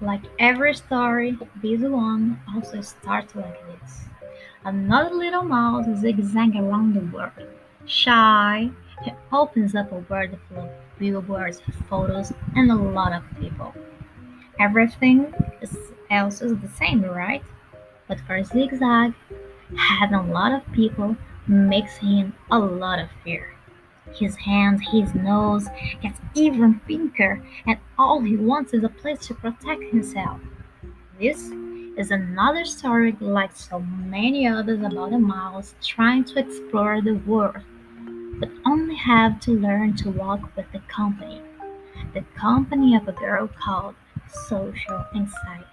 Like every story, this one also starts like this. Another little mouse zigzags around the world. Shy, he opens up a world full of billboards, photos, and a lot of people. Everything else is the same, right? But for Zigzag, having a lot of people makes him a lot of fear. His hands, his nose gets even pinker, and all he wants is a place to protect himself. This is another story like so many others about a mouse trying to explore the world, but only have to learn to walk with the company. The company of a girl called social anxiety.